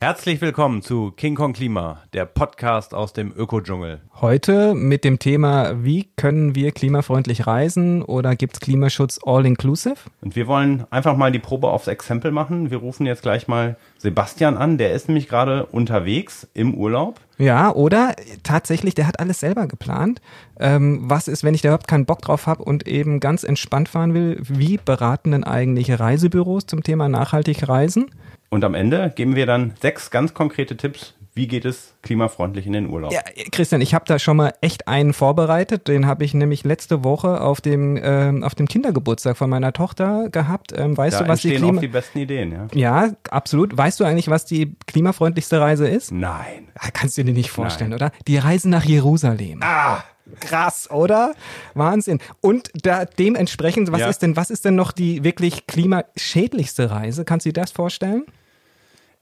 Herzlich willkommen zu King Kong Klima, der Podcast aus dem Ökodschungel. Heute mit dem Thema, wie können wir klimafreundlich reisen oder gibt es Klimaschutz all-inclusive? Und wir wollen einfach mal die Probe aufs Exempel machen. Wir rufen jetzt gleich mal Sebastian an, der ist nämlich gerade unterwegs im Urlaub. Ja, oder tatsächlich, der hat alles selber geplant. Ähm, was ist, wenn ich da überhaupt keinen Bock drauf habe und eben ganz entspannt fahren will? Wie beraten denn eigentlich Reisebüros zum Thema nachhaltig reisen? Und am Ende geben wir dann sechs ganz konkrete Tipps, wie geht es klimafreundlich in den Urlaub? Ja, Christian, ich habe da schon mal echt einen vorbereitet. Den habe ich nämlich letzte Woche auf dem, äh, auf dem Kindergeburtstag von meiner Tochter gehabt. Ähm, weißt da du, was die Klima... auch die besten Ideen, ja? Ja, absolut. Weißt du eigentlich, was die klimafreundlichste Reise ist? Nein. Ah, kannst du dir nicht vorstellen, Nein. oder? Die Reise nach Jerusalem. Ah! Krass, oder? Wahnsinn. Und da dementsprechend, was ja. ist denn, was ist denn noch die wirklich klimaschädlichste Reise? Kannst du dir das vorstellen?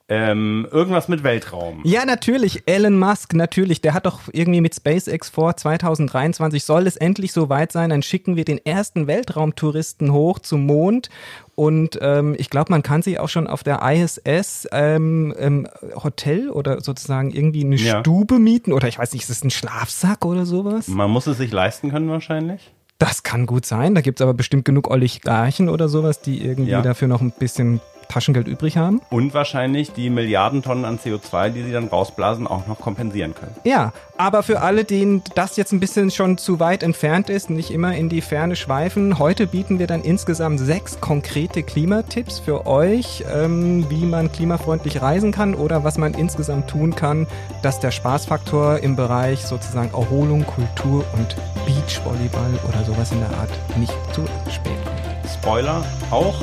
Ähm, irgendwas mit Weltraum. Ja, natürlich. Elon Musk, natürlich. Der hat doch irgendwie mit SpaceX vor 2023 soll es endlich so weit sein, dann schicken wir den ersten Weltraumtouristen hoch zum Mond. Und ähm, ich glaube, man kann sich auch schon auf der ISS ähm, ähm, Hotel oder sozusagen irgendwie eine ja. Stube mieten. Oder ich weiß nicht, ist es ein Schlafsack oder sowas? Man muss es sich leisten können wahrscheinlich. Das kann gut sein. Da gibt es aber bestimmt genug Oligarchen oder sowas, die irgendwie ja. dafür noch ein bisschen Taschengeld übrig haben. Und wahrscheinlich die Milliarden Tonnen an CO2, die sie dann rausblasen, auch noch kompensieren können. Ja, aber für alle, denen das jetzt ein bisschen schon zu weit entfernt ist, nicht immer in die Ferne schweifen, heute bieten wir dann insgesamt sechs konkrete Klimatipps für euch, ähm, wie man klimafreundlich reisen kann oder was man insgesamt tun kann, dass der Spaßfaktor im Bereich sozusagen Erholung, Kultur und Beachvolleyball oder sowas in der Art nicht zu spät kommt. Spoiler, auch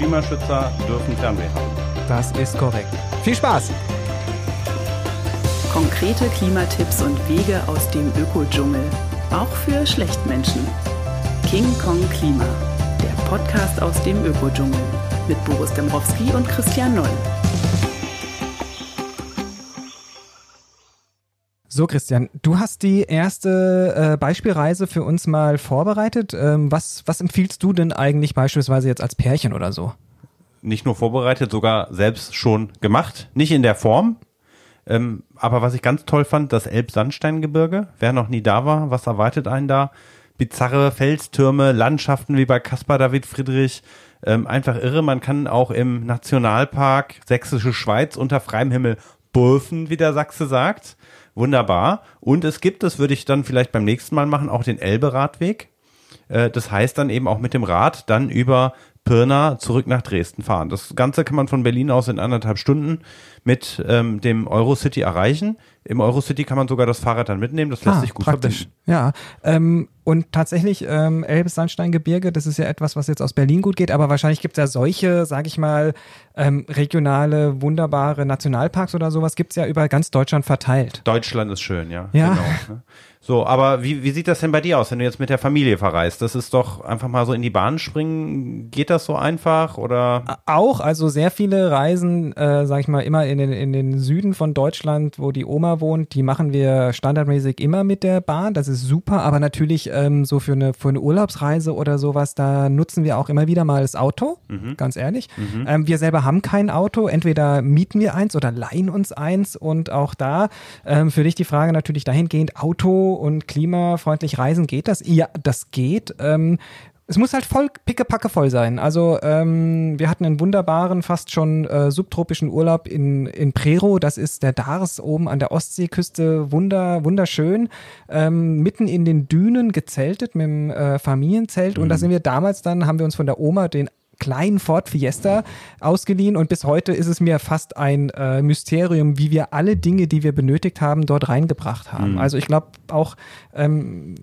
Klimaschützer dürfen Fernweh haben. Das ist korrekt. Viel Spaß! Konkrete Klimatipps und Wege aus dem Ökodschungel. Auch für Schlechtmenschen. King Kong Klima. Der Podcast aus dem Ökodschungel. Mit Boris Dembrowski und Christian Noll. So, Christian, du hast die erste äh, Beispielreise für uns mal vorbereitet. Ähm, was, was empfiehlst du denn eigentlich beispielsweise jetzt als Pärchen oder so? Nicht nur vorbereitet, sogar selbst schon gemacht. Nicht in der Form. Ähm, aber was ich ganz toll fand, das Elbsandsteingebirge. Wer noch nie da war, was erwartet einen da? Bizarre Felstürme, Landschaften wie bei Caspar David Friedrich. Ähm, einfach irre. Man kann auch im Nationalpark Sächsische Schweiz unter freiem Himmel burfen, wie der Sachse sagt. Wunderbar. Und es gibt, das würde ich dann vielleicht beim nächsten Mal machen, auch den Elbe-Radweg. Äh, das heißt dann eben auch mit dem Rad dann über Pirna zurück nach Dresden fahren. Das Ganze kann man von Berlin aus in anderthalb Stunden mit ähm, dem Eurocity erreichen. Im Eurocity kann man sogar das Fahrrad dann mitnehmen, das lässt ah, sich gut praktisch. verbinden. Ja, ähm, und tatsächlich ähm, Elbes Sandsteingebirge, das ist ja etwas, was jetzt aus Berlin gut geht, aber wahrscheinlich gibt es ja solche, sage ich mal, ähm, regionale, wunderbare Nationalparks oder sowas, gibt es ja über ganz Deutschland verteilt. Deutschland ist schön, ja. Ja. Genau, ne? So, aber wie, wie sieht das denn bei dir aus, wenn du jetzt mit der Familie verreist? Das ist doch einfach mal so in die Bahn springen. Geht das so einfach oder? Auch, also sehr viele Reisen, äh, sag ich mal, immer in den, in den Süden von Deutschland, wo die Oma wohnt, die machen wir standardmäßig immer mit der Bahn. Das ist super, aber natürlich ähm, so für eine, für eine Urlaubsreise oder sowas, da nutzen wir auch immer wieder mal das Auto, mhm. ganz ehrlich. Mhm. Ähm, wir selber haben kein Auto, entweder mieten wir eins oder leihen uns eins und auch da ähm, für dich die Frage natürlich dahingehend, Auto und klimafreundlich reisen, geht das? Ja, das geht. Es muss halt voll pickepacke voll sein. Also ähm, wir hatten einen wunderbaren, fast schon äh, subtropischen Urlaub in, in Prero. Das ist der Dars oben an der Ostseeküste. Wunder, wunderschön. Ähm, mitten in den Dünen gezeltet mit dem äh, Familienzelt. Mhm. Und da mhm. sind wir damals dann, haben wir uns von der Oma den kleinen Ford Fiesta ausgeliehen und bis heute ist es mir fast ein äh, Mysterium, wie wir alle Dinge, die wir benötigt haben, dort reingebracht haben. Mhm. Also ich glaube auch ähm,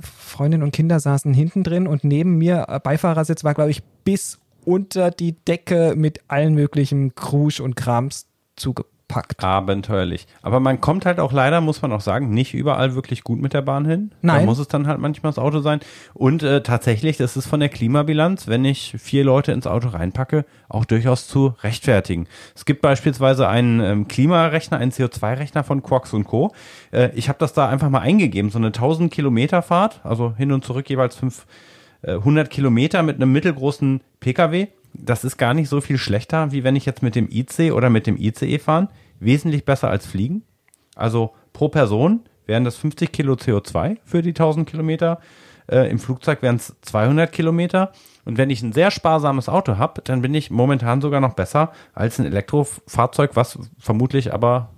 Freundin und Kinder saßen hinten drin und neben mir äh, Beifahrersitz war, glaube ich, bis unter die Decke mit allen möglichen Krusch und Krams zugepackt packt. Abenteuerlich. Aber man kommt halt auch leider, muss man auch sagen, nicht überall wirklich gut mit der Bahn hin. Nein. Da muss es dann halt manchmal das Auto sein. Und äh, tatsächlich, das ist von der Klimabilanz, wenn ich vier Leute ins Auto reinpacke, auch durchaus zu rechtfertigen. Es gibt beispielsweise einen ähm, Klimarechner, einen CO2-Rechner von Quarks und Co. Äh, ich habe das da einfach mal eingegeben, so eine 1000 Kilometer Fahrt, also hin und zurück jeweils 500 äh, Kilometer mit einem mittelgroßen Pkw das ist gar nicht so viel schlechter, wie wenn ich jetzt mit dem IC oder mit dem ICE fahren. Wesentlich besser als fliegen. Also pro Person wären das 50 Kilo CO2 für die 1000 Kilometer. Äh, Im Flugzeug wären es 200 Kilometer. Und wenn ich ein sehr sparsames Auto habe, dann bin ich momentan sogar noch besser als ein Elektrofahrzeug, was vermutlich aber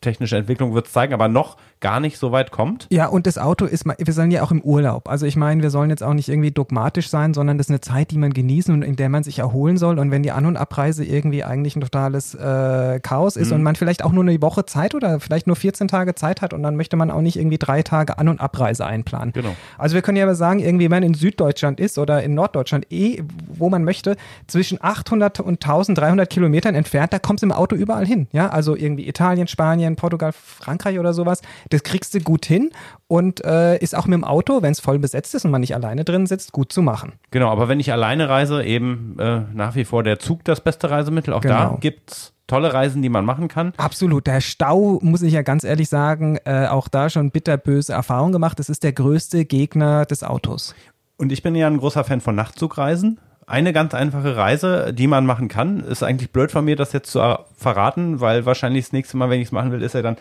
technische Entwicklung wird es zeigen, aber noch gar nicht so weit kommt. Ja, und das Auto ist, wir sollen ja auch im Urlaub. Also ich meine, wir sollen jetzt auch nicht irgendwie dogmatisch sein, sondern das ist eine Zeit, die man genießen und in der man sich erholen soll. Und wenn die An- und Abreise irgendwie eigentlich ein totales äh, Chaos ist mhm. und man vielleicht auch nur eine Woche Zeit oder vielleicht nur 14 Tage Zeit hat und dann möchte man auch nicht irgendwie drei Tage An- und Abreise einplanen. Genau. Also wir können ja aber sagen, irgendwie, wenn man in Süddeutschland ist oder in Norddeutschland, eh, wo man möchte, zwischen 800 und 1300 Kilometern entfernt, da kommt es im Auto überall hin. Ja, also irgendwie Italien, Spanien, Portugal, Frankreich oder sowas. Das kriegst du gut hin und äh, ist auch mit dem Auto, wenn es voll besetzt ist und man nicht alleine drin sitzt, gut zu machen. Genau, aber wenn ich alleine reise, eben äh, nach wie vor der Zug das beste Reisemittel. Auch genau. da gibt es tolle Reisen, die man machen kann. Absolut. Der Stau, muss ich ja ganz ehrlich sagen, äh, auch da schon bitterböse Erfahrungen gemacht. Das ist der größte Gegner des Autos. Und ich bin ja ein großer Fan von Nachtzugreisen. Eine ganz einfache Reise, die man machen kann, ist eigentlich blöd von mir, das jetzt zu verraten, weil wahrscheinlich das nächste Mal, wenn ich es machen will, ist er dann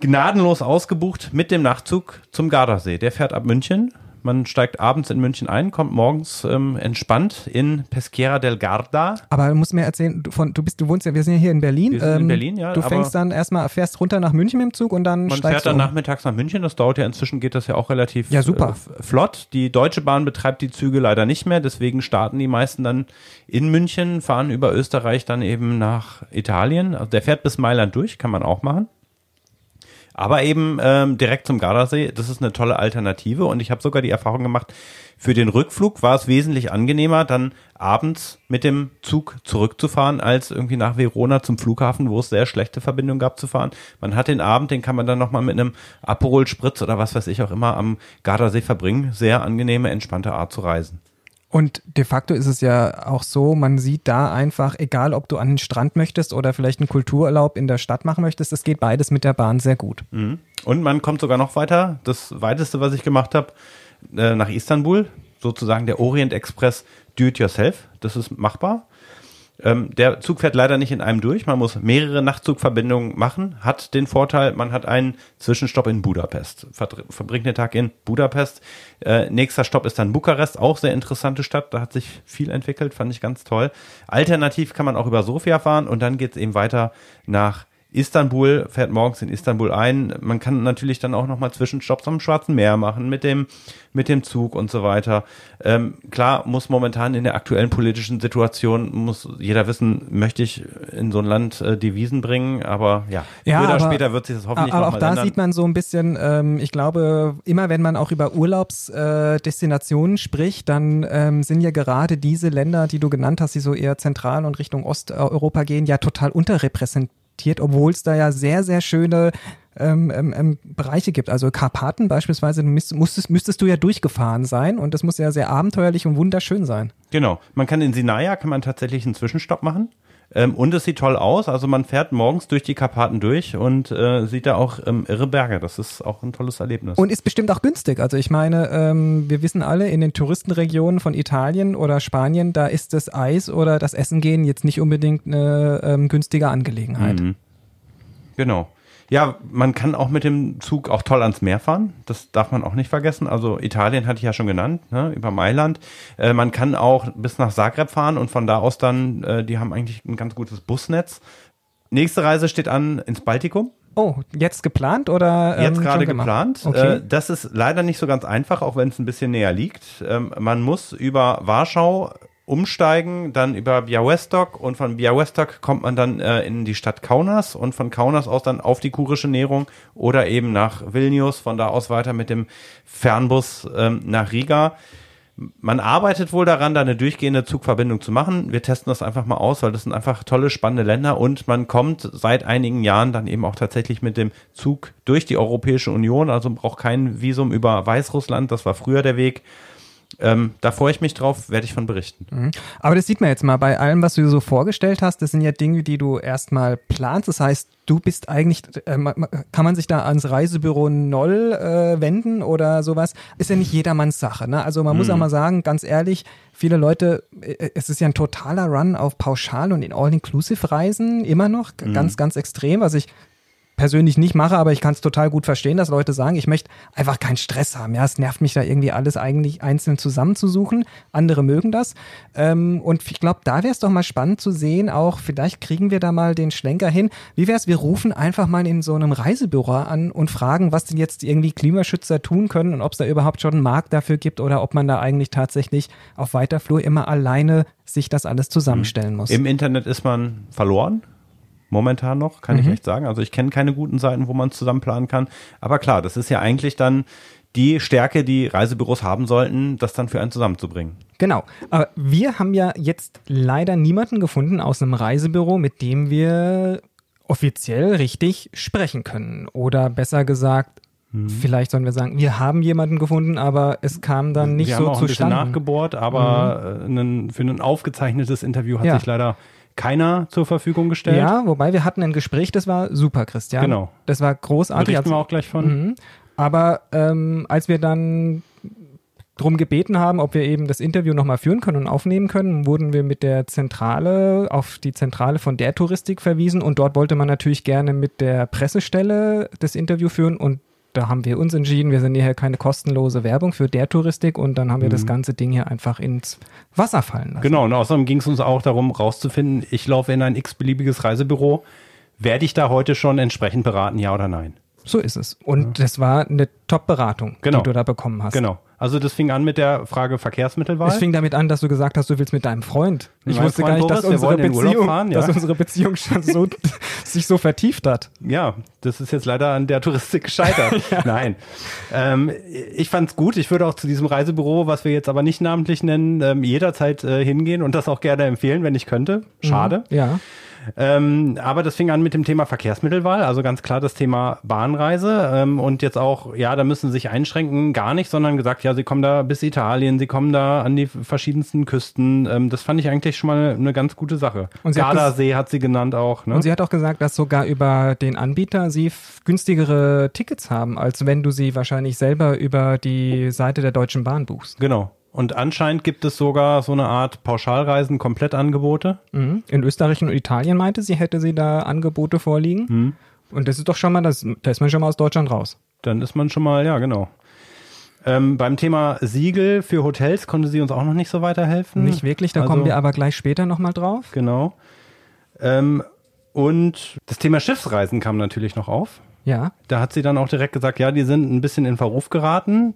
gnadenlos ausgebucht mit dem Nachtzug zum Gardasee. Der fährt ab München. Man steigt abends in München ein, kommt morgens ähm, entspannt in Pesquera del Garda. Aber du musst mir erzählen, du, von, du bist, du wohnst ja, wir sind ja hier in Berlin. Wir sind ähm, in Berlin, ja. Du fängst dann erstmal, fährst runter nach München mit dem Zug und dann man steigst fährt dann um. nachmittags nach München. Das dauert ja inzwischen geht das ja auch relativ ja, super. Äh, flott. Die Deutsche Bahn betreibt die Züge leider nicht mehr, deswegen starten die meisten dann in München, fahren über Österreich dann eben nach Italien. Also der fährt bis Mailand durch, kann man auch machen. Aber eben ähm, direkt zum Gardasee, das ist eine tolle Alternative und ich habe sogar die Erfahrung gemacht, für den Rückflug war es wesentlich angenehmer, dann abends mit dem Zug zurückzufahren, als irgendwie nach Verona zum Flughafen, wo es sehr schlechte Verbindungen gab, zu fahren. Man hat den Abend, den kann man dann nochmal mit einem Aperol Spritz oder was weiß ich auch immer am Gardasee verbringen. Sehr angenehme, entspannte Art zu reisen. Und de facto ist es ja auch so, man sieht da einfach, egal ob du an den Strand möchtest oder vielleicht einen Kultururlaub in der Stadt machen möchtest, es geht beides mit der Bahn sehr gut. Mhm. Und man kommt sogar noch weiter. Das weiteste, was ich gemacht habe, äh, nach Istanbul, sozusagen der Orient Express Do-it-yourself. Das ist machbar. Ähm, der Zug fährt leider nicht in einem durch. Man muss mehrere Nachtzugverbindungen machen. Hat den Vorteil, man hat einen Zwischenstopp in Budapest. verbringt den Tag in Budapest. Äh, nächster Stopp ist dann Bukarest. Auch sehr interessante Stadt. Da hat sich viel entwickelt. Fand ich ganz toll. Alternativ kann man auch über Sofia fahren und dann geht es eben weiter nach Istanbul, fährt morgens in Istanbul ein. Man kann natürlich dann auch nochmal Zwischenstopps am Schwarzen Meer machen mit dem, mit dem Zug und so weiter. Ähm, klar muss momentan in der aktuellen politischen Situation, muss jeder wissen, möchte ich in so ein Land äh, Devisen bringen, aber ja, ja früher oder später wird sich das hoffentlich Aber auch da ändern. sieht man so ein bisschen, ähm, ich glaube, immer wenn man auch über Urlaubsdestinationen äh, spricht, dann ähm, sind ja gerade diese Länder, die du genannt hast, die so eher zentral und Richtung Osteuropa gehen, ja total unterrepräsentiert akzeptiert, obwohl es da ja sehr, sehr schöne ähm, ähm, ähm, Bereiche gibt. Also Karpaten beispielsweise, müsstest, müsstest du ja durchgefahren sein und das muss ja sehr abenteuerlich und wunderschön sein. Genau. Man kann in Sinaia kann man tatsächlich einen Zwischenstopp machen. Ähm, und es sieht toll aus. Also man fährt morgens durch die Karpaten durch und äh, sieht da auch ähm, irre Berge. Das ist auch ein tolles Erlebnis. Und ist bestimmt auch günstig. Also ich meine, ähm, wir wissen alle, in den Touristenregionen von Italien oder Spanien, da ist das Eis oder das Essen gehen jetzt nicht unbedingt eine ähm, günstige Angelegenheit. Mhm. Genau. Ja, man kann auch mit dem Zug auch toll ans Meer fahren. Das darf man auch nicht vergessen. Also Italien hatte ich ja schon genannt, ne, über Mailand. Äh, man kann auch bis nach Zagreb fahren und von da aus dann, äh, die haben eigentlich ein ganz gutes Busnetz. Nächste Reise steht an ins Baltikum. Oh, jetzt geplant oder? Ähm, jetzt gerade geplant. Okay. Äh, das ist leider nicht so ganz einfach, auch wenn es ein bisschen näher liegt. Ähm, man muss über Warschau umsteigen, dann über Białystok und von Białystok kommt man dann äh, in die Stadt Kaunas und von Kaunas aus dann auf die kurische Nährung oder eben nach Vilnius, von da aus weiter mit dem Fernbus ähm, nach Riga. Man arbeitet wohl daran, da eine durchgehende Zugverbindung zu machen. Wir testen das einfach mal aus, weil das sind einfach tolle, spannende Länder und man kommt seit einigen Jahren dann eben auch tatsächlich mit dem Zug durch die Europäische Union, also braucht kein Visum über Weißrussland, das war früher der Weg Ähm, da freue ich mich drauf, werde ich von berichten. Mhm. Aber das sieht man jetzt mal bei allem, was du so vorgestellt hast. Das sind ja Dinge, die du erstmal planst. Das heißt, du bist eigentlich, äh, kann man sich da ans Reisebüro Noll äh, wenden oder sowas? Ist ja nicht jedermanns Sache. Ne? Also man mhm. muss auch mal sagen, ganz ehrlich, viele Leute, äh, es ist ja ein totaler Run auf Pauschal- und in All-Inclusive-Reisen immer noch, mhm. ganz, ganz extrem. Was ich persönlich nicht mache, aber ich kann es total gut verstehen, dass Leute sagen, ich möchte einfach keinen Stress haben. Ja, es nervt mich da irgendwie alles eigentlich einzeln zusammenzusuchen. Andere mögen das. Ähm, und ich glaube, da wäre es doch mal spannend zu sehen, auch vielleicht kriegen wir da mal den Schlenker hin. Wie wäre es, wir rufen einfach mal in so einem Reisebüro an und fragen, was denn jetzt irgendwie Klimaschützer tun können und ob es da überhaupt schon einen Markt dafür gibt oder ob man da eigentlich tatsächlich auf weiter Flur immer alleine sich das alles zusammenstellen muss. Im Internet ist man verloren momentan noch, kann mhm. ich echt sagen. Also ich kenne keine guten Seiten, wo man es zusammen planen kann. Aber klar, das ist ja eigentlich dann die Stärke, die Reisebüros haben sollten, das dann für einen zusammenzubringen. Genau. Aber wir haben ja jetzt leider niemanden gefunden aus einem Reisebüro, mit dem wir offiziell richtig sprechen können. Oder besser gesagt, hm. Vielleicht sollen wir sagen, wir haben jemanden gefunden, aber es kam dann nicht wir so haben auch zustande. Ein bisschen nachgebohrt, aber mhm. einen, für ein aufgezeichnetes Interview hat ja. sich leider keiner zur Verfügung gestellt. Ja, wobei wir hatten ein Gespräch, das war super, Christian. Genau. Das war großartig. Berichten also, wir auch gleich von. Mhm. Aber ähm, als wir dann drum gebeten haben, ob wir eben das Interview nochmal führen können und aufnehmen können, wurden wir mit der Zentrale auf die Zentrale von der Touristik verwiesen und dort wollte man natürlich gerne mit der Pressestelle das Interview führen und da haben wir uns entschieden, wir sind hier keine kostenlose Werbung für der Touristik und dann haben wir mhm. das ganze Ding hier einfach ins Wasser fallen lassen. Genau, und außerdem ging es uns auch darum, rauszufinden, ich laufe in ein x-beliebiges Reisebüro, werde ich da heute schon entsprechend beraten, ja oder nein? So ist es. Und ja. das war eine Top-Beratung, genau. die du da bekommen hast. Genau. Also das fing an mit der Frage Verkehrsmittelwahl. Es fing damit an, dass du gesagt hast, du willst mit deinem Freund. Ich mein wusste Freund gar nicht, dass, unsere Beziehung, fahren, ja. dass unsere Beziehung schon so sich so vertieft hat. Ja, das ist jetzt leider an der Touristik gescheitert. ja. Nein. Ähm, ich fand's gut. Ich würde auch zu diesem Reisebüro, was wir jetzt aber nicht namentlich nennen, ähm, jederzeit äh, hingehen und das auch gerne empfehlen, wenn ich könnte. Schade. Mhm, ja. Ähm, aber das fing an mit dem Thema Verkehrsmittelwahl, also ganz klar das Thema Bahnreise ähm, und jetzt auch, ja, da müssen sie sich einschränken, gar nicht, sondern gesagt, ja, sie kommen da bis Italien, sie kommen da an die verschiedensten Küsten. Ähm, das fand ich eigentlich schon mal eine, ganz gute Sache. Und Gardasee hat, hat sie genannt auch. Ne? Und sie hat auch gesagt, dass sogar über den Anbieter sie günstigere Tickets haben, als wenn du sie wahrscheinlich selber über die Seite der Deutschen Bahn buchst. Genau. Und anscheinend gibt es sogar so eine Art Pauschalreisen, Komplettangebote. Mhm. In Österreich und Italien meinte sie, hätte sie da Angebote vorliegen. Mhm. Und das ist doch schon mal, das, da ist man schon mal aus Deutschland raus. Dann ist man schon mal, ja, genau. Ähm, beim Thema Siegel für Hotels konnte sie uns auch noch nicht so weiterhelfen. Nicht wirklich, da also, kommen wir aber gleich später nochmal drauf. Genau. Ähm, und das Thema Schiffsreisen kam natürlich noch auf. Ja. Da hat sie dann auch direkt gesagt, ja, die sind ein bisschen in Verruf geraten.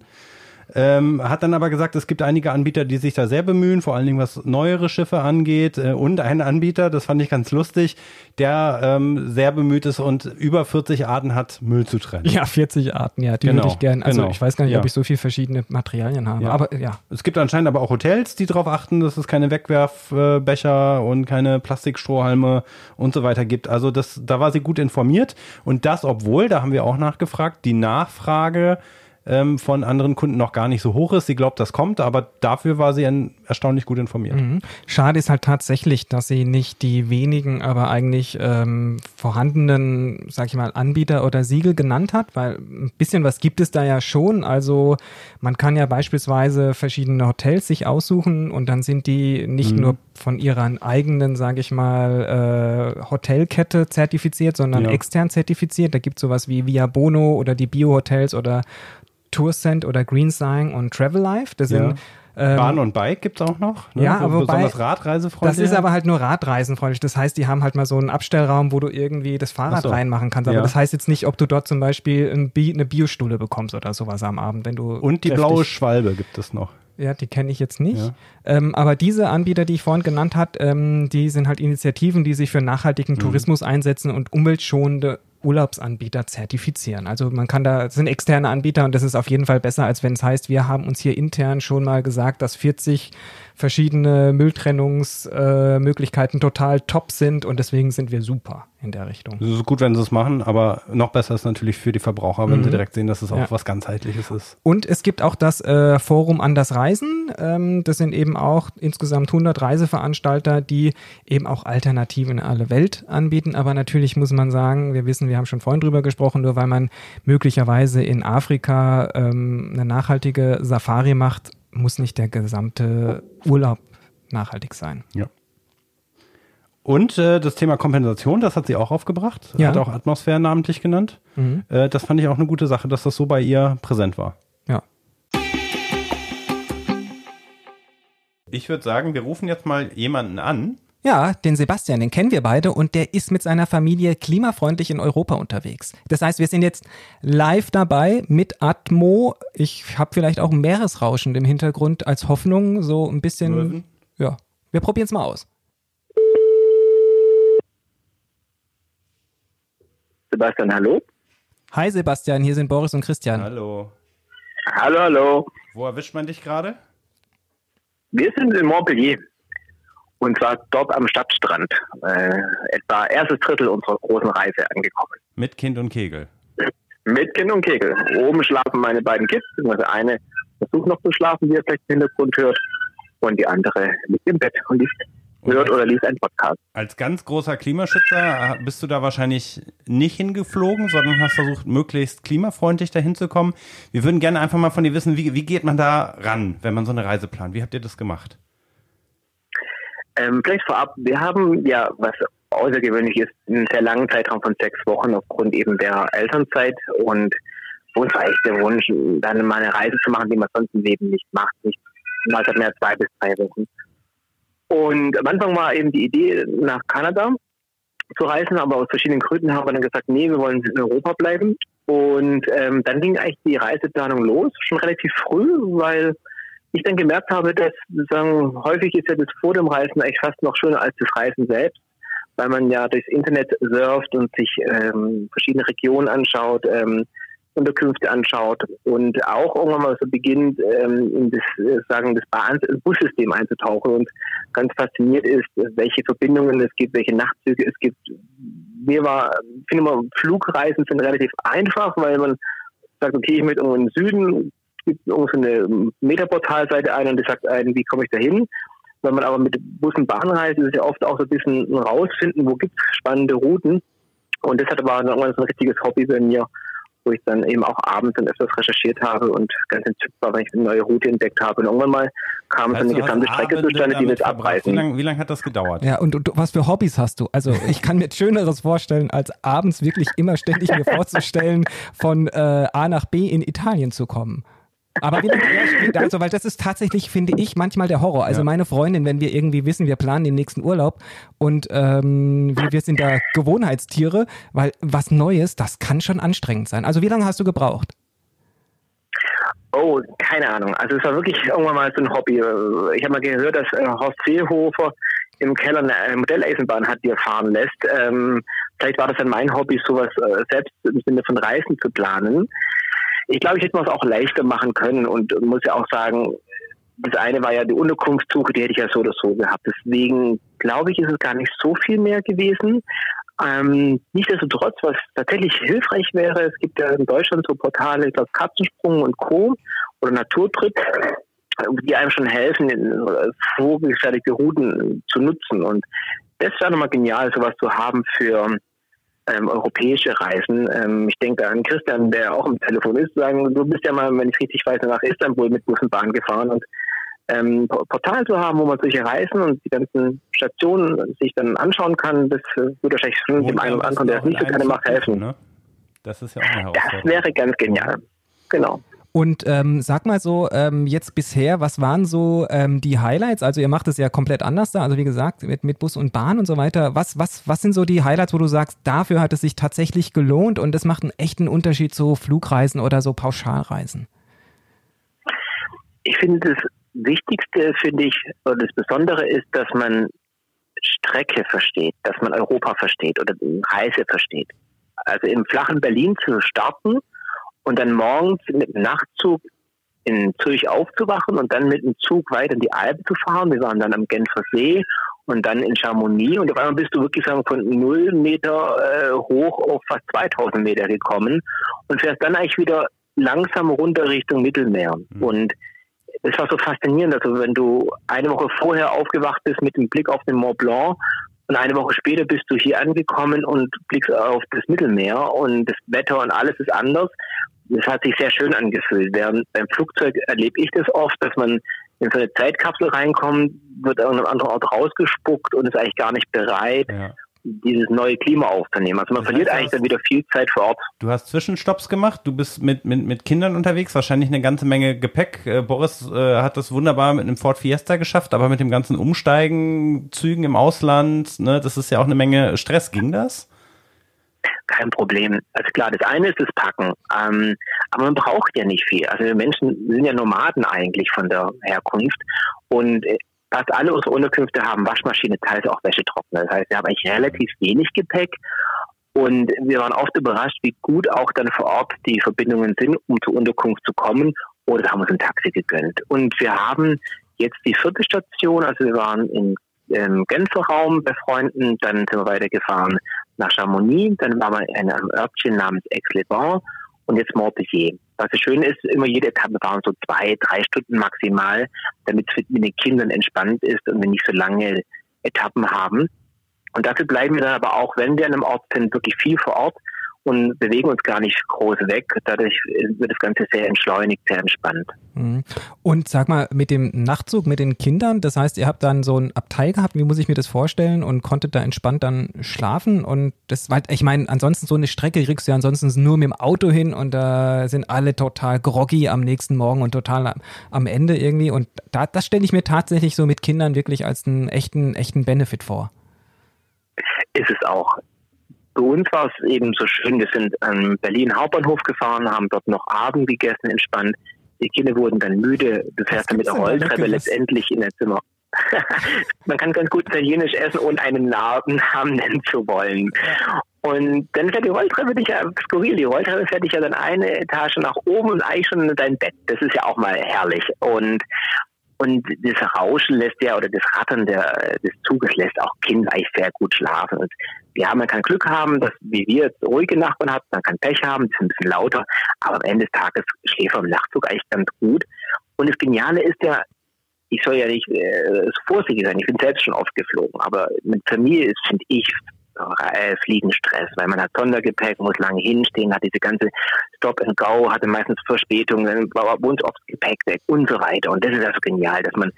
Ähm, hat dann aber gesagt, es gibt einige Anbieter, die sich da sehr bemühen, vor allen Dingen was neuere Schiffe angeht. Äh, und ein Anbieter, das fand ich ganz lustig, der ähm, sehr bemüht ist und über 40 Arten hat, Müll zu trennen. Ja, 40 Arten, ja, die genau, würde ich gerne. Also genau. ich weiß gar nicht, ja. ob ich so viele verschiedene Materialien habe. Ja. Aber ja. Es gibt anscheinend aber auch Hotels, die darauf achten, dass es keine Wegwerfbecher und keine Plastikstrohhalme und so weiter gibt. Also das, da war sie gut informiert. Und das, obwohl, da haben wir auch nachgefragt, die Nachfrage ähm, von anderen Kunden noch gar nicht so hoch ist. Sie glaubt, das kommt, aber dafür war sie erstaunlich gut informiert. Mhm. Schade ist halt tatsächlich, dass sie nicht die wenigen, aber eigentlich ähm, vorhandenen, sag ich mal, Anbieter oder Siegel genannt hat, weil ein bisschen was gibt es da ja schon. Also man kann ja beispielsweise verschiedene Hotels sich aussuchen und dann sind die nicht mhm. nur von ihrer eigenen, sage ich mal, äh, Hotelkette zertifiziert, sondern ja. extern zertifiziert. Da gibt es sowas wie Via Bono oder die Bio-Hotels oder Toursend oder Greensign und Travel Life. Das sind ähm, Bahn und Bike gibt es auch noch. Ne? Ja, so aber besonders radreisefreundlich. Das ist aber halt nur radreisenfreundlich. Das heißt, die haben halt mal so einen Abstellraum, wo du irgendwie das Fahrrad so. reinmachen kannst. Aber ja. das heißt jetzt nicht, ob du dort zum Beispiel ein Bi eine Biostuhle bekommst oder sowas am Abend, wenn du. Und die blaue Schwalbe gibt es noch. Ja, die kenne ich jetzt nicht. Ja. Ähm, aber diese Anbieter, die ich vorhin genannt habe, ähm, die sind halt Initiativen, die sich für nachhaltigen mhm. Tourismus einsetzen und umweltschonende Urlaubsanbieter zertifizieren. Also man kann da, sind externe Anbieter und das ist auf jeden Fall besser, als wenn es heißt, wir haben uns hier intern schon mal gesagt, dass 40 verschiedene Mülltrennungsmöglichkeiten äh, total top sind und deswegen sind wir super. in der Richtung. Es ist gut, wenn sie es machen, aber noch besser ist natürlich für die Verbraucher, wenn mhm. sie direkt sehen, dass es auch ja. was ganzheitliches ist. Und es gibt auch das äh, Forum Anders Reisen. Ähm, das sind eben auch insgesamt 100 Reiseveranstalter, die eben auch Alternativen in alle Welt anbieten. Aber natürlich muss man sagen, wir wissen, wir haben schon vorhin drüber gesprochen, nur weil man möglicherweise in Afrika ähm, eine nachhaltige Safari macht, muss nicht der gesamte Urlaub nachhaltig sein. Ja. Und äh, das Thema Kompensation, das hat sie auch aufgebracht. Ja. Hat auch Atmosphäre namentlich genannt. Mhm. Äh, das fand ich auch eine gute Sache, dass das so bei ihr präsent war. Ja. Ich würde sagen, wir rufen jetzt mal jemanden an. Ja, den Sebastian, den kennen wir beide und der ist mit seiner Familie klimafreundlich in Europa unterwegs. Das heißt, wir sind jetzt live dabei mit Atmo. Ich habe vielleicht auch ein Meeresrauschen im Hintergrund als Hoffnung, so ein bisschen. Möwen. Ja, wir probieren es mal aus. Sebastian, hallo. Hi Sebastian, hier sind Boris und Christian. Hallo. Hallo, hallo. Wo erwischt man dich gerade? Wir sind in Montpellier. Und zwar dort am Stadtstrand. Äh, etwa erstes Drittel unserer großen Reise angekommen. Mit Kind und Kegel? Mit Kind und Kegel. Oben schlafen meine beiden Kids. Also eine versucht noch zu schlafen, wie ihr vielleicht im Hintergrund hört. Und die andere liegt im Bett und liest hört oder liest einen Podcast. Als ganz großer Klimaschützer bist du da wahrscheinlich nicht hingeflogen, sondern hast versucht, möglichst klimafreundlich dahin zu kommen. Wir würden gerne einfach mal von dir wissen, wie, wie geht man da ran, wenn man so eine Reise plant? Wie habt ihr das gemacht? Ähm, vielleicht vorab, wir haben ja, was außergewöhnlich ist, einen sehr langen Zeitraum von sechs Wochen aufgrund eben der Elternzeit und uns eigentlich der Wunsch, dann mal eine Reise zu machen, die man sonst im Leben nicht macht, nicht mal seit mehr zwei bis drei Wochen. Und am Anfang war eben die Idee, nach Kanada zu reisen, aber aus verschiedenen Gründen haben wir dann gesagt, nee, wir wollen in Europa bleiben. Und ähm, dann ging eigentlich die Reiseplanung los, schon relativ früh, weil ich dann gemerkt habe, dass sagen, häufig ist ja das vor dem Reisen eigentlich fast noch schöner als das Reisen selbst, weil man ja durchs Internet surft und sich ähm, verschiedene Regionen anschaut, ähm, Unterkünfte anschaut und auch irgendwann mal so beginnt, ähm, in das äh, sagen das Bahn Bussystem einzutauchen und ganz fasziniert ist, welche Verbindungen es gibt, welche Nachtzüge es gibt. Mir war, finde mal, Flugreisen sind relativ einfach, weil man sagt, okay, ich möchte irgendwo in den Süden, gibt irgendwo so eine Metaportalseite ein und die sagt einem, wie komme ich da hin? Wenn man aber mit Bus und Bahn reist, ist es ja oft auch so ein bisschen rausfinden, wo gibt es spannende Routen. Und das hat aber irgendwann so ein richtiges Hobby bei mir, wo ich dann eben auch abends dann öfters recherchiert habe und ganz entzückt war, wenn ich eine neue Route entdeckt habe. Und irgendwann mal kam also so eine gesamte Strecke zustande, die wir jetzt abreißen. Wie lange lang hat das gedauert? Ja, und, und, was für Hobbys hast du? Also ich kann mir Schöneres vorstellen, als abends wirklich immer ständig mir vorzustellen, von äh, A nach B in Italien zu kommen. Aber wie lange, also, weil das ist tatsächlich, finde ich, manchmal der Horror. Also ja. meine Freundin, wenn wir irgendwie wissen, wir planen den nächsten Urlaub und ähm, wir, wir sind da Gewohnheitstiere, weil was Neues, das kann schon anstrengend sein. Also wie lange hast du gebraucht? Oh, keine Ahnung. Also es war wirklich irgendwann mal so ein Hobby. Ich habe mal gehört, dass äh, Horst Seehofer im Keller eine Modelleisenbahn hat, die er fahren lässt. Ähm, vielleicht war das dann mein Hobby, sowas äh, selbst im Sinne von Reisen zu planen ich glaube, ich hätte es auch leichter machen können und muss ja auch sagen, das eine war ja die Unterkunftssuche, die hätte ich ja so oder so gehabt. Deswegen glaube ich, ist es gar nicht so viel mehr gewesen. Ähm, Nichtsdestotrotz, was tatsächlich hilfreich wäre, es gibt ja in Deutschland so Portale, ich glaube Katzensprung und Co. oder Naturtrip, die einem schon helfen, vorgefertigte Routen zu nutzen. Und das wäre nochmal genial, sowas zu haben für ähm, europäische Reisen. Ähm, ich denke an Christian, der auch im Telefon ist, sagen, du bist ja mal, wenn ich richtig weiß, nach Istanbul mit Bus und Bahn gefahren und ähm, Portal zu haben, wo man solche Reisen und die ganzen Stationen sich dann anschauen kann, das äh, würde wahrscheinlich schon dem einen oder anderen, der es nicht so gerne macht, helfen. Ne? Das ist ja auch eine Herausforderung. Das wäre ganz genial. Genau. Und ähm, sag mal so, ähm, jetzt bisher, was waren so ähm, die Highlights? Also ihr macht es ja komplett anders da, also wie gesagt, mit, mit Bus und Bahn und so weiter. Was, was, was sind so die Highlights, wo du sagst, dafür hat es sich tatsächlich gelohnt und es macht einen echten Unterschied zu Flugreisen oder so Pauschalreisen? Ich finde, das Wichtigste, finde ich, oder das Besondere ist, dass man Strecke versteht, dass man Europa versteht oder Reise versteht. Also im flachen Berlin zu starten und dann morgens mit dem Nachtzug in Zürich aufzuwachen und dann mit dem Zug weiter in die Alpen zu fahren. Wir waren dann am Genfer See und dann in Chamonix und auf einmal bist du wirklich sagen, von 0 Meter äh, hoch auf fast 2000 Meter gekommen und fährst dann eigentlich wieder langsam runter Richtung Mittelmeer. Mhm. Und es war so faszinierend, also wenn du eine Woche vorher aufgewacht bist mit dem Blick auf den Mont Blanc und eine Woche später bist du hier angekommen und blickst auf das Mittelmeer und das Wetter und alles ist anders. Das hat sich sehr schön angefühlt. Während beim Flugzeug erlebe ich das oft, dass man in so eine Zeitkapsel reinkommt, wird an einem anderen Ort rausgespuckt und ist eigentlich gar nicht bereit, ja. Dieses neue Klima aufzunehmen. Also man das verliert eigentlich dann wieder viel Zeit vor Ort. Du hast Zwischenstopps gemacht, du bist mit, mit, mit Kindern unterwegs, wahrscheinlich eine ganze Menge Gepäck. Äh, Boris äh, hat das wunderbar mit einem Ford Fiesta geschafft, aber mit dem ganzen Umsteigen, Zügen im Ausland, ne, das ist ja auch eine Menge Stress. Ging das? kein Problem. Also klar, das eine ist das Packen, ähm, aber man braucht ja nicht viel. Also wir Menschen sind ja Nomaden eigentlich von der Herkunft und äh, fast alle unsere Unterkünfte haben Waschmaschine, teils auch Wäschetrockner. Das heißt, wir haben eigentlich relativ wenig Gepäck. Und wir waren oft überrascht, wie gut auch dann vor Ort die Verbindungen sind, um zur Unterkunft zu kommen. Oder haben uns ein Taxi gegönnt. Und wir haben jetzt die vierte Station, also wir waren in im Genferraum bei Freunden, dann sind wir weitergefahren nach Chamonix, dann waren wir in einem Örtchen namens Aix-les-Bains und jetzt Montpellier. Was so schön ist, immer jede Etappe waren so zwei, drei Stunden maximal, damit es mit den Kindern entspannt ist und wir nicht so lange Etappen haben. Und dafür bleiben wir dann aber auch, wenn wir an einem Ort sind, wirklich viel vor Ort und bewegen uns gar nicht groß weg. Dadurch wird das Ganze sehr entschleunigt, sehr entspannt. Mhm. Und sag mal, mit dem Nachtzug mit den Kindern, das heißt, ihr habt dann so ein Abteil gehabt, wie muss ich mir das vorstellen und konntet da entspannt dann schlafen und das war, ich meine, ansonsten so eine Strecke kriegst du ja ansonsten nur mit dem Auto hin und da sind alle total groggy am nächsten Morgen und total am Ende irgendwie und da, das stelle ich mir tatsächlich so mit Kindern wirklich als einen echten, echten Benefit vor. Ist es auch für uns war es eben so schön, wir sind an Berlin Hauptbahnhof gefahren, haben dort noch Abend gegessen, entspannt. Die Kinder wurden dann müde. Du fährst dann mit der Rolltreppe letztendlich in das Zimmer. Man kann ganz gut Italienisch essen, ohne einen Namen nennen zu wollen. Und dann fährt die Rolltreppe dich ja skurril. Die Rolltreppe fährt dich ja dann eine Etage nach oben und eigentlich schon in dein Bett. Das ist ja auch mal herrlich. Und und das Rauschen lässt ja, oder das Rattern der, des Zuges lässt auch Kinder eigentlich sehr gut schlafen. Und ja, man kann Glück haben, dass, wie wir jetzt ruhige Nachbarn haben, man kann Pech haben, die sind ein bisschen lauter, aber am Ende des Tages schläft am Nachtzug eigentlich ganz gut. Und das Geniale ist ja, ich soll ja nicht äh, vorsichtig sein, ich bin selbst schon oft geflogen, aber mit Familie ist, finde ich, äh, Fliegenstress, weil man hat Sondergepäck, muss lange hinstehen, hat diese ganze Stop and Go, hatte meistens Verspätungen, war bei uns oft Gepäck weg und so weiter. Und das ist also genial, dass man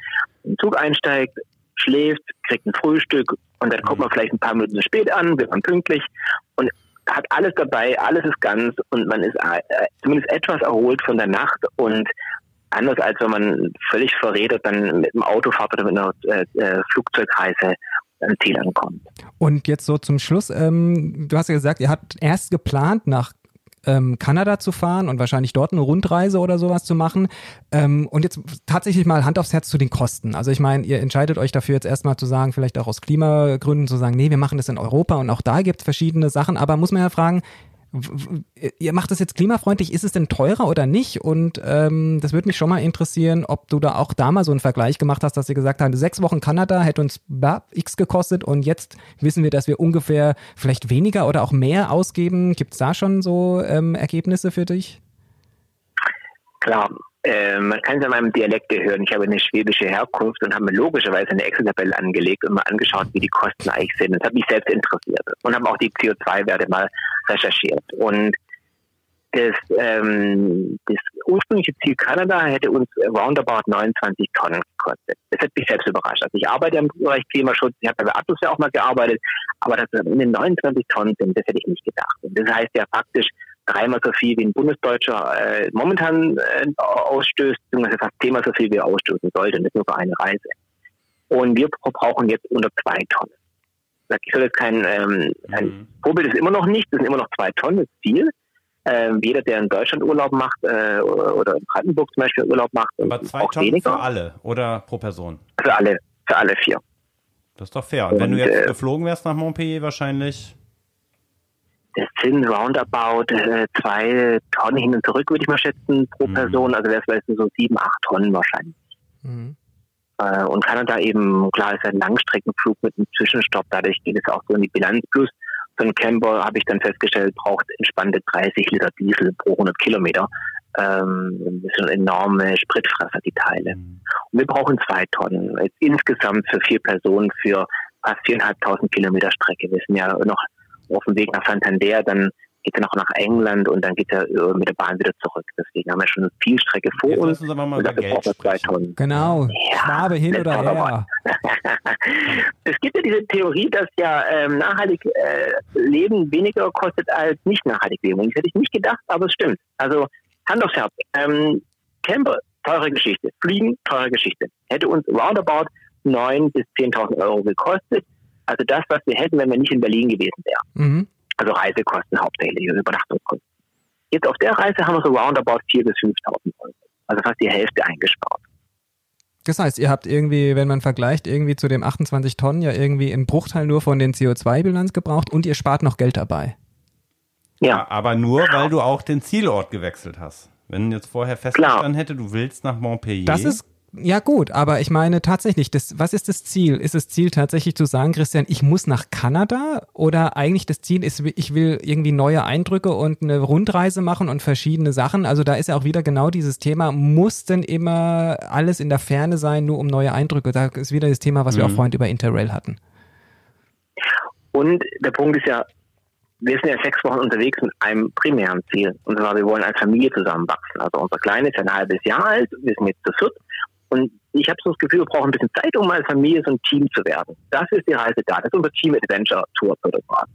im Zug einsteigt, schläft, kriegt ein Frühstück und dann kommt man vielleicht ein paar Minuten spät an, wird man pünktlich und hat alles dabei, alles ist ganz und man ist äh, zumindest etwas erholt von der Nacht und anders als wenn man völlig verredet dann mit dem Auto fährt oder mit einer äh, äh Flugzeugreise Ziel ankommt. Und jetzt so zum Schluss, ähm, du hast ja gesagt, ihr habt erst geplant, nach ähm, Kanada zu fahren und wahrscheinlich dort eine Rundreise oder sowas zu machen. Ähm, und jetzt tatsächlich mal Hand aufs Herz zu den Kosten. Also ich meine, ihr entscheidet euch dafür jetzt erstmal zu sagen, vielleicht auch aus Klimagründen zu sagen, nee, wir machen das in Europa und auch da gibt es verschiedene Sachen. Aber muss man ja fragen, ihr macht das jetzt klimafreundlich, ist es denn teurer oder nicht? Und ähm, das würde mich schon mal interessieren, ob du da auch da mal so einen Vergleich gemacht hast, dass ihr gesagt habt, sechs Wochen Kanada hätte uns X gekostet und jetzt wissen wir, dass wir ungefähr vielleicht weniger oder auch mehr ausgeben. Gibt es da schon so ähm, Ergebnisse für dich? Klar, äh, man kann es an meinem Dialekt hören. Ich habe eine schwäbische Herkunft und habe mir logischerweise eine Excel-Tabelle angelegt und mal angeschaut, wie die Kosten eigentlich sind. Das hat mich selbst interessiert und habe auch die CO2-Werte mal recherchiert. Und das, ähm, das ursprüngliche Ziel Kanada hätte uns roundabout 29 Tonnen gekostet. Das hat mich selbst überrascht. Also ich arbeite im Bereich Klimaschutz, ich habe bei Atlas ja auch mal gearbeitet, aber dass es in den 29 Tonnen sind, das hätte ich nicht gedacht. Und das heißt ja faktisch, dreimal so viel wie ein Bundesdeutscher äh, momentan äh, ausstößt, beziehungsweise fast zehnmal so viel wie er ausstoßen sollte, nicht nur für eine Reise. Und wir brauchen jetzt unter zwei Tonnen. Ich soll jetzt kein, ähm, ein mhm. Vorbild ist immer noch nicht, das sind immer noch zwei Tonnen, das ist viel. Ähm, jeder, der in Deutschland Urlaub macht äh, oder in Brandenburg zum Beispiel Urlaub macht, aber zwei auch Tonnen weniger. für alle oder pro Person? Für alle, für alle vier. Das ist doch fair. Und, Und wenn du jetzt äh, geflogen wärst nach Montpellier, wahrscheinlich das sind roundabout äh, zwei Tonnen hin und zurück, würde ich mal schätzen, pro mhm. Person. Also wäre es so sieben, acht Tonnen wahrscheinlich. Mhm. Äh, und Kanada eben, klar, ist ein Langstreckenflug mit einem Zwischenstopp, dadurch geht es auch so in die Bilanz. Plus so ein Camper, habe ich dann festgestellt, braucht entspannte 30 Liter Diesel pro 100 Kilometer. Ähm, das sind enorme Spritfresser, die Teile. Mhm. Und wir brauchen zwei Tonnen. Jetzt insgesamt für vier Personen für fast viereinhalbtausend Kilometer Strecke. Wir sind ja noch auf dem Weg nach Santander, dann geht er noch nach England und dann geht er äh, mit der Bahn wieder zurück. Deswegen haben wir schon viel Strecke vor Jetzt uns. Lassen aber mal über Geld sprechen. Genau, Ja, Schwabe hin oder her. es gibt ja diese Theorie, dass ja ähm, nachhaltig äh, Leben weniger kostet als nicht nachhaltig Leben. Und das hätte ich nicht gedacht, aber es stimmt. Also Hand aufs Herz. Ähm, Camper, teure Geschichte. Fliegen, teure Geschichte. Hätte uns roundabout 9.000 bis 10.000 Euro gekostet. Also das, was wir hätten, wenn wir nicht in Berlin gewesen wären. Mhm. Also Reisekosten hauptsächlich und Übernachtungskosten. Jetzt auf der Reise haben wir so roundabout 4.000 bis 5.000 Euro. Also fast die Hälfte eingespart. Das heißt, ihr habt irgendwie, wenn man vergleicht, irgendwie zu dem 28 Tonnen ja irgendwie einen Bruchteil nur von den CO2-Bilanz gebraucht und ihr spart noch Geld dabei. Ja, Aber nur, weil du auch den Zielort gewechselt hast. Wenn jetzt vorher festgestanden hätte, du willst nach Montpellier. Das ist ja gut, aber ich meine tatsächlich, das, was ist das Ziel? Ist das Ziel tatsächlich zu sagen, Christian, ich muss nach Kanada oder eigentlich das Ziel ist, ich will irgendwie neue Eindrücke und eine Rundreise machen und verschiedene Sachen? Also da ist ja auch wieder genau dieses Thema, muss denn immer alles in der Ferne sein, nur um neue Eindrücke? Da ist wieder das Thema, was wir auch Mhm. vorhin über Interrail hatten. Und der Punkt ist ja, wir sind ja sechs Wochen unterwegs mit einem primären Ziel. Und zwar, wir wollen als Familie zusammenwachsen. Also unser Kleiner ist ja ein halbes Jahr alt, wir sind jetzt zu viert. Und ich habe so das Gefühl, wir brauchen ein bisschen Zeit, um als Familie so ein Team zu werden. Das ist die Reise da. Das ist unser Team Adventure Tour Fotograf.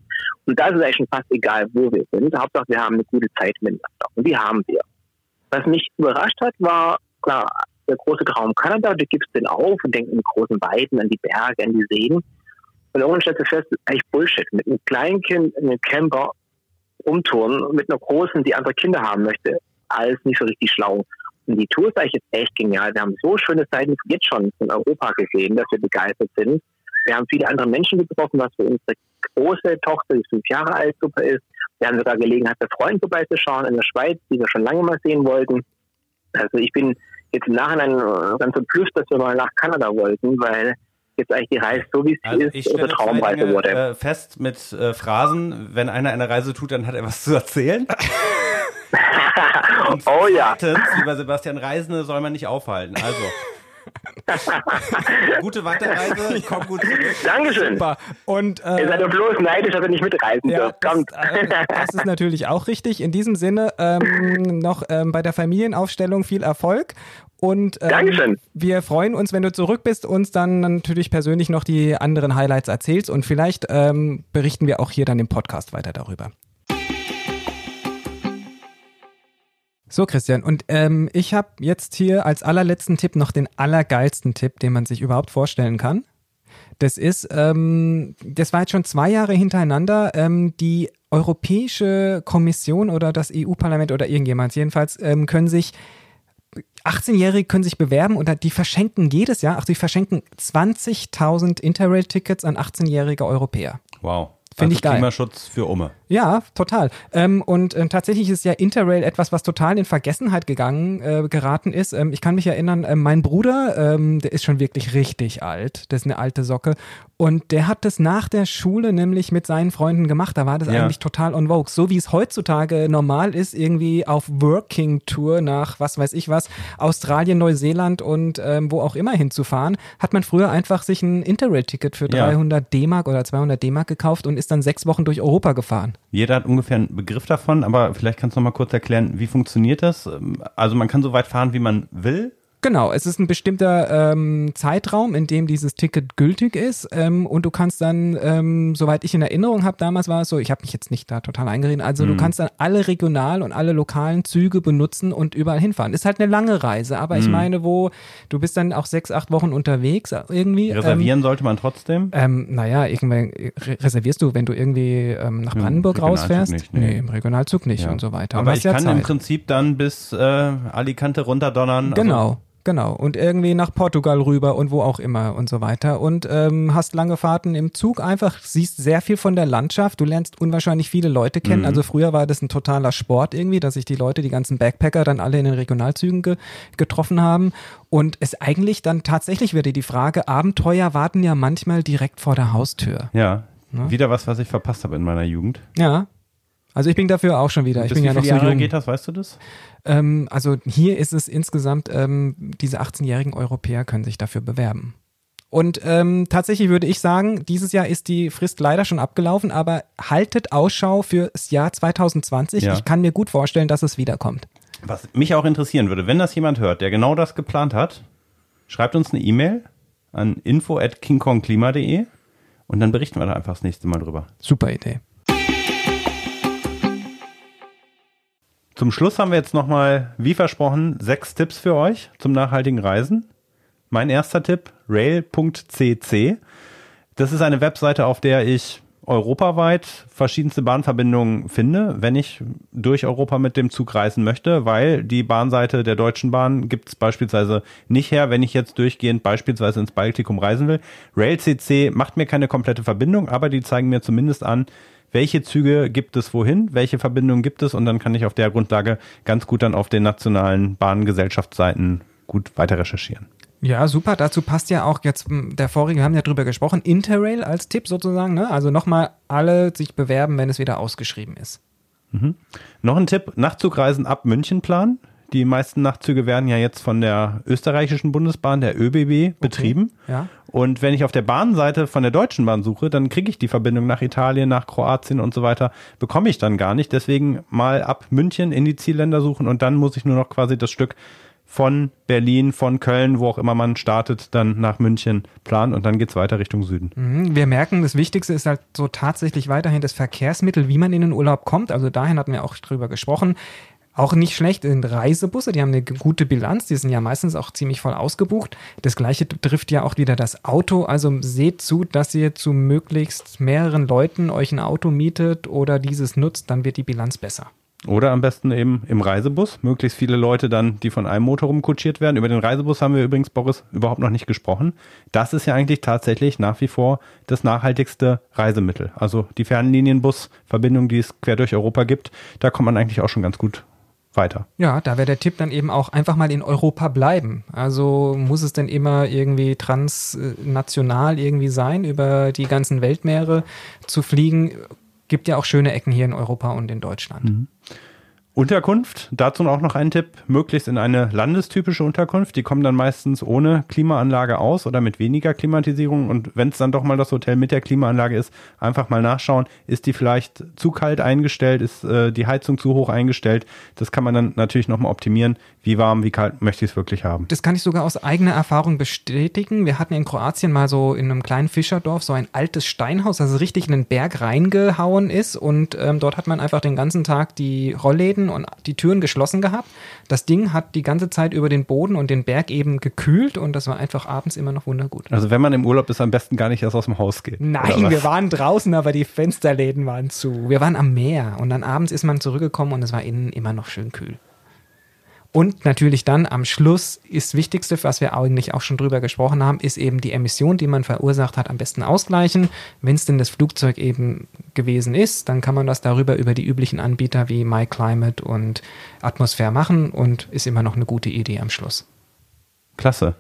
Und da ist es eigentlich schon fast egal, wo wir sind. Hauptsache, wir haben eine gute Zeit miteinander. Und die haben wir. Was mich überrascht hat, war, klar, der große Traum Kanada, du gibst den auf und denkst in großen Weiten an die Berge, an die Seen. Und irgendwann stellst du fest, das ist eigentlich Bullshit. Mit einem Kleinkind, einem Camper umtouren, mit einer großen, die andere Kinder haben möchte, alles nicht so richtig schlau. Und die Tour ist eigentlich jetzt echt genial. Wir haben so schöne Seiten jetzt schon in Europa gesehen, dass wir begeistert sind. Wir haben viele andere Menschen getroffen, was für unsere große Tochter, die fünf Jahre alt, super ist. Wir haben sogar Gelegenheit, bei Freunden vorbeizuschauen in der Schweiz, die wir schon lange mal sehen wollten. Also ich bin jetzt im Nachhinein äh, ganz verblüfft, dass wir mal nach Kanada wollten, weil jetzt eigentlich die Reise, so wie sie Also ist, unsere Traumreise Dinge, wurde. äh, fest mit äh, Phrasen, wenn einer eine Reise tut, dann hat er was zu erzählen. Und oh ja. lieber Sebastian, Reisende soll man nicht aufhalten. Also. Gute Weiterreise, komm gut zurück. Dankeschön. Super. Und äh, Ihr seid doch bloß neidisch, dass ihr nicht mitreisen Ja, dürft. das, Kommt. äh, das ist natürlich auch richtig. In diesem Sinne ähm, noch ähm, bei der Familienaufstellung viel Erfolg. Und ähm, Dankeschön. wir freuen uns, wenn du zurück bist, uns dann natürlich persönlich noch die anderen Highlights erzählst und vielleicht ähm, berichten wir auch hier dann im Podcast weiter darüber. So, Christian, und ähm, ich habe jetzt hier als allerletzten Tipp noch den allergeilsten Tipp, den man sich überhaupt vorstellen kann. Das ist, ähm, das war jetzt schon zwei Jahre hintereinander, ähm, die Europäische Kommission oder das EU-Parlament oder irgendjemand jedenfalls ähm, können sich 18-Jährige können sich bewerben und die verschenken jedes Jahr, ach, die verschenken 20.000 Interrail-Tickets an 18-jährige Europäer. Wow. Find also ich geil. Klimaschutz für Umme. Ja, total. Ähm, und ähm, tatsächlich ist ja Interrail etwas, was total in Vergessenheit gegangen, äh, geraten ist. Ähm, ich kann mich erinnern, ähm, mein Bruder, ähm, der ist schon wirklich richtig alt, das ist eine alte Socke. Und der hat das nach der Schule nämlich mit seinen Freunden gemacht. Da war das Ja. eigentlich total on vogue. So wie es heutzutage normal ist, irgendwie auf Working Tour nach was weiß ich was, Australien, Neuseeland und ähm, wo auch immer hinzufahren, hat man früher einfach sich ein Interrail-Ticket für Ja. 300 D-Mark oder 200 D-Mark gekauft und ist dann sechs Wochen durch Europa gefahren. Jeder hat ungefähr einen Begriff davon, aber vielleicht kannst du noch mal kurz erklären, wie funktioniert das? Also man kann so weit fahren, wie man will. Genau, es ist ein bestimmter ähm, Zeitraum, in dem dieses Ticket gültig ist ähm, und du kannst dann, ähm, soweit ich in Erinnerung habe, damals war es so, ich habe mich jetzt nicht da total eingeredet, also du kannst dann alle regional und alle lokalen Züge benutzen und überall hinfahren. Ist halt eine lange Reise, aber ich meine, wo du bist dann auch sechs, acht Wochen unterwegs irgendwie. Reservieren sollte man trotzdem. Ähm, ähm, naja, irgendwann re reservierst du, wenn du irgendwie ähm, nach Brandenburg Regionalzug rausfährst? nicht, nee. im Regionalzug nicht Ja. und so weiter. Aber hast ich ja kann im Zeit. Prinzip dann bis äh, Alicante runterdonnern. Genau. Genau, und irgendwie nach Portugal rüber und wo auch immer und so weiter. Und ähm, hast lange Fahrten im Zug einfach, siehst sehr viel von der Landschaft. Du lernst unwahrscheinlich viele Leute kennen. Mhm. Also früher war das ein totaler Sport irgendwie, dass sich die Leute, die ganzen Backpacker dann alle in den Regionalzügen ge getroffen haben. Und es eigentlich dann tatsächlich wieder die Frage, Abenteuer warten ja manchmal direkt vor der Haustür. Ja. Ne? Wieder was, was ich verpasst habe in meiner Jugend. Ja. Also ich bin dafür auch schon wieder. Ich bin wie ja noch so Jahre jung. geht das, weißt du das? Ähm, also hier ist es insgesamt, ähm, diese 18-jährigen Europäer können sich dafür bewerben. Und ähm, tatsächlich würde ich sagen, dieses Jahr ist die Frist leider schon abgelaufen, aber haltet Ausschau fürs Jahr 2020. Ja. Ich kann mir gut vorstellen, dass es wiederkommt. Was mich auch interessieren würde, wenn das jemand hört, der genau das geplant hat, schreibt uns eine E-Mail an info at kingkongklima.de und dann berichten wir da einfach das nächste Mal drüber. Super Idee. Zum Schluss haben wir jetzt nochmal, wie versprochen, sechs Tipps für euch zum nachhaltigen Reisen. Mein erster Tipp, rail.cc. Das ist eine Webseite, auf der ich europaweit verschiedenste Bahnverbindungen finde, wenn ich durch Europa mit dem Zug reisen möchte, weil die Bahnseite der Deutschen Bahn gibt es beispielsweise nicht her, wenn ich jetzt durchgehend beispielsweise ins Baltikum reisen will. RailCC macht mir keine komplette Verbindung, aber die zeigen mir zumindest an, welche Züge gibt es wohin, welche Verbindungen gibt es und dann kann ich auf der Grundlage ganz gut dann auf den nationalen Bahngesellschaftsseiten gut weiter recherchieren. Ja, super. Dazu passt ja auch jetzt m, der vorige, wir haben ja drüber gesprochen, Interrail als Tipp sozusagen. Ne? Also nochmal alle sich bewerben, wenn es wieder ausgeschrieben ist. Noch ein Tipp, Nachtzugreisen ab München planen. Die meisten Nachtzüge werden ja jetzt von der österreichischen Bundesbahn, der ÖBB, betrieben. Ja. Und wenn ich auf der Bahnseite von der Deutschen Bahn suche, dann kriege ich die Verbindung nach Italien, nach Kroatien und so weiter, bekomme ich dann gar nicht. Deswegen mal ab München in die Zielländer suchen und dann muss ich nur noch quasi das Stück von Berlin, von Köln, wo auch immer man startet, dann nach München planen und dann geht's weiter Richtung Süden. Mhm, Wir merken, das Wichtigste ist halt so tatsächlich weiterhin das Verkehrsmittel, wie man in den Urlaub kommt. Also dahin hatten wir auch drüber gesprochen. Auch nicht schlecht sind Reisebusse, die haben eine gute Bilanz, die sind ja meistens auch ziemlich voll ausgebucht. Das gleiche trifft ja auch wieder das Auto. Also seht zu, dass ihr zu möglichst mehreren Leuten euch ein Auto mietet oder dieses nutzt, dann wird die Bilanz besser. Oder am besten eben im Reisebus. Möglichst viele Leute dann, die von einem Motor rumkutschiert werden. Über den Reisebus haben wir übrigens, Boris, überhaupt noch nicht gesprochen. Das ist ja eigentlich tatsächlich nach wie vor das nachhaltigste Reisemittel. Also die Fernlinienbusverbindung, die es quer durch Europa gibt, da kommt man eigentlich auch schon ganz gut weiter. Ja, da wäre der Tipp dann eben auch einfach mal in Europa bleiben. Also muss es denn immer irgendwie transnational irgendwie sein, über die ganzen Weltmeere zu fliegen? Gibt ja auch schöne Ecken hier in Europa und in Deutschland. Unterkunft, dazu auch noch ein Tipp, möglichst in eine landestypische Unterkunft. Die kommen dann meistens ohne Klimaanlage aus oder mit weniger Klimatisierung. Und wenn es dann doch mal das Hotel mit der Klimaanlage ist, einfach mal nachschauen, ist die vielleicht zu kalt eingestellt, ist äh, die Heizung zu hoch eingestellt. Das kann man dann natürlich nochmal optimieren. Wie warm, wie kalt möchte ich es wirklich haben. Das kann ich sogar aus eigener Erfahrung bestätigen. Wir hatten in Kroatien mal so in einem kleinen Fischerdorf so ein altes Steinhaus, das richtig in den Berg reingehauen ist. Und ähm, dort hat man einfach den ganzen Tag die Rollläden und die Türen geschlossen gehabt. Das Ding hat die ganze Zeit über den Boden und den Berg eben gekühlt und das war einfach abends immer noch wundergut. Also wenn man im Urlaub ist, am besten gar nicht erst aus dem Haus geht. Nein, wir waren draußen, aber die Fensterläden waren zu. Wir waren am Meer und dann abends ist man zurückgekommen und es war innen immer noch schön kühl. Und natürlich dann am Schluss ist das Wichtigste, was wir eigentlich auch schon drüber gesprochen haben, ist eben die Emission, die man verursacht hat, am besten ausgleichen. Wenn es denn das Flugzeug eben gewesen ist, dann kann man das darüber über die üblichen Anbieter wie MyClimate und Atmosphäre machen und ist immer noch eine gute Idee am Schluss. Klasse.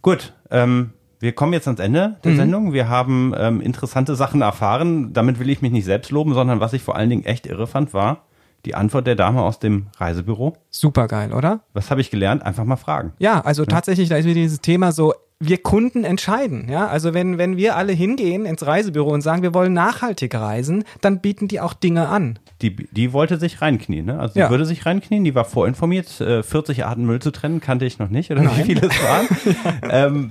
Gut, ähm, wir kommen jetzt ans Ende der Mhm. Sendung. Wir haben ähm, interessante Sachen erfahren. Damit will ich mich nicht selbst loben, sondern was ich vor allen Dingen echt irre fand, war die Antwort der Dame aus dem Reisebüro. Super geil, oder? Was habe ich gelernt? Einfach mal fragen. Ja, also tatsächlich, da ist wieder dieses Thema so, wir Kunden entscheiden, ja. Also wenn, wenn wir alle hingehen ins Reisebüro und sagen, wir wollen nachhaltig reisen, dann bieten die auch Dinge an. Die, die wollte sich reinknien, ne? Also Ja. die würde sich reinknien, die war vorinformiert. Äh, 40 Arten Müll zu trennen, kannte ich noch nicht, oder Nein. wie viele es waren. ähm,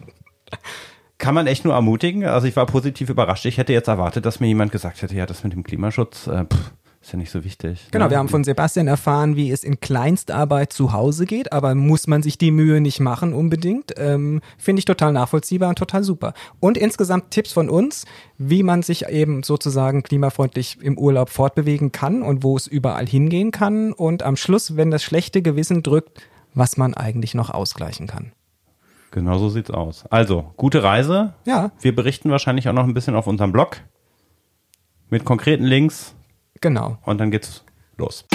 kann man echt nur ermutigen. Also ich war positiv überrascht. Ich hätte jetzt erwartet, dass mir jemand gesagt hätte, ja, das mit dem Klimaschutz, äh, pff, ist ja nicht so wichtig. Genau, ne? wir haben von Sebastian erfahren, wie es in Kleinstarbeit zu Hause geht, aber muss man sich die Mühe nicht machen unbedingt. Ähm, Finde ich total nachvollziehbar und total super. Und insgesamt Tipps von uns, wie man sich eben sozusagen klimafreundlich im Urlaub fortbewegen kann und wo es überall hingehen kann. Und am Schluss, wenn das schlechte Gewissen drückt, was man eigentlich noch ausgleichen kann. Genau so sieht's aus. Also, gute Reise. Ja, Wir berichten wahrscheinlich auch noch ein bisschen auf unserem Blog mit konkreten Links genau. und dann geht's los.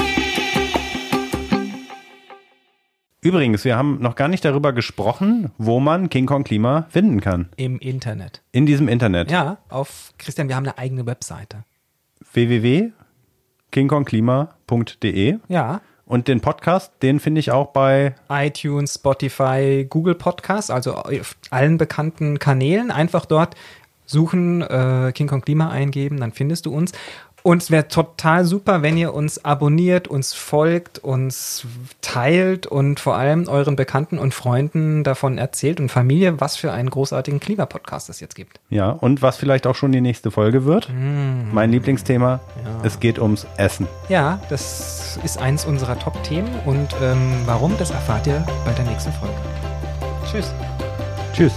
Übrigens, wir haben noch gar nicht darüber gesprochen, wo man King Kong Klima finden kann. Im Internet. In diesem Internet. Ja, auf Christian, wir haben eine eigene Webseite. www.kingkongklima.de Ja, und den Podcast, den finde ich auch bei iTunes, Spotify, Google Podcast, also auf allen bekannten Kanälen. Einfach dort suchen, äh, King Kong Klima eingeben, dann findest du uns. Und es wäre total super, wenn ihr uns abonniert, uns folgt, uns teilt und vor allem euren Bekannten und Freunden davon erzählt und Familie, was für einen großartigen Klimapodcast es jetzt gibt. Ja, und was vielleicht auch schon die nächste Folge wird. Mein Lieblingsthema, es geht ums Essen. Ja, das ist eins unserer Top-Themen und ähm, warum, das erfahrt ihr bei der nächsten Folge. Tschüss. Tschüss.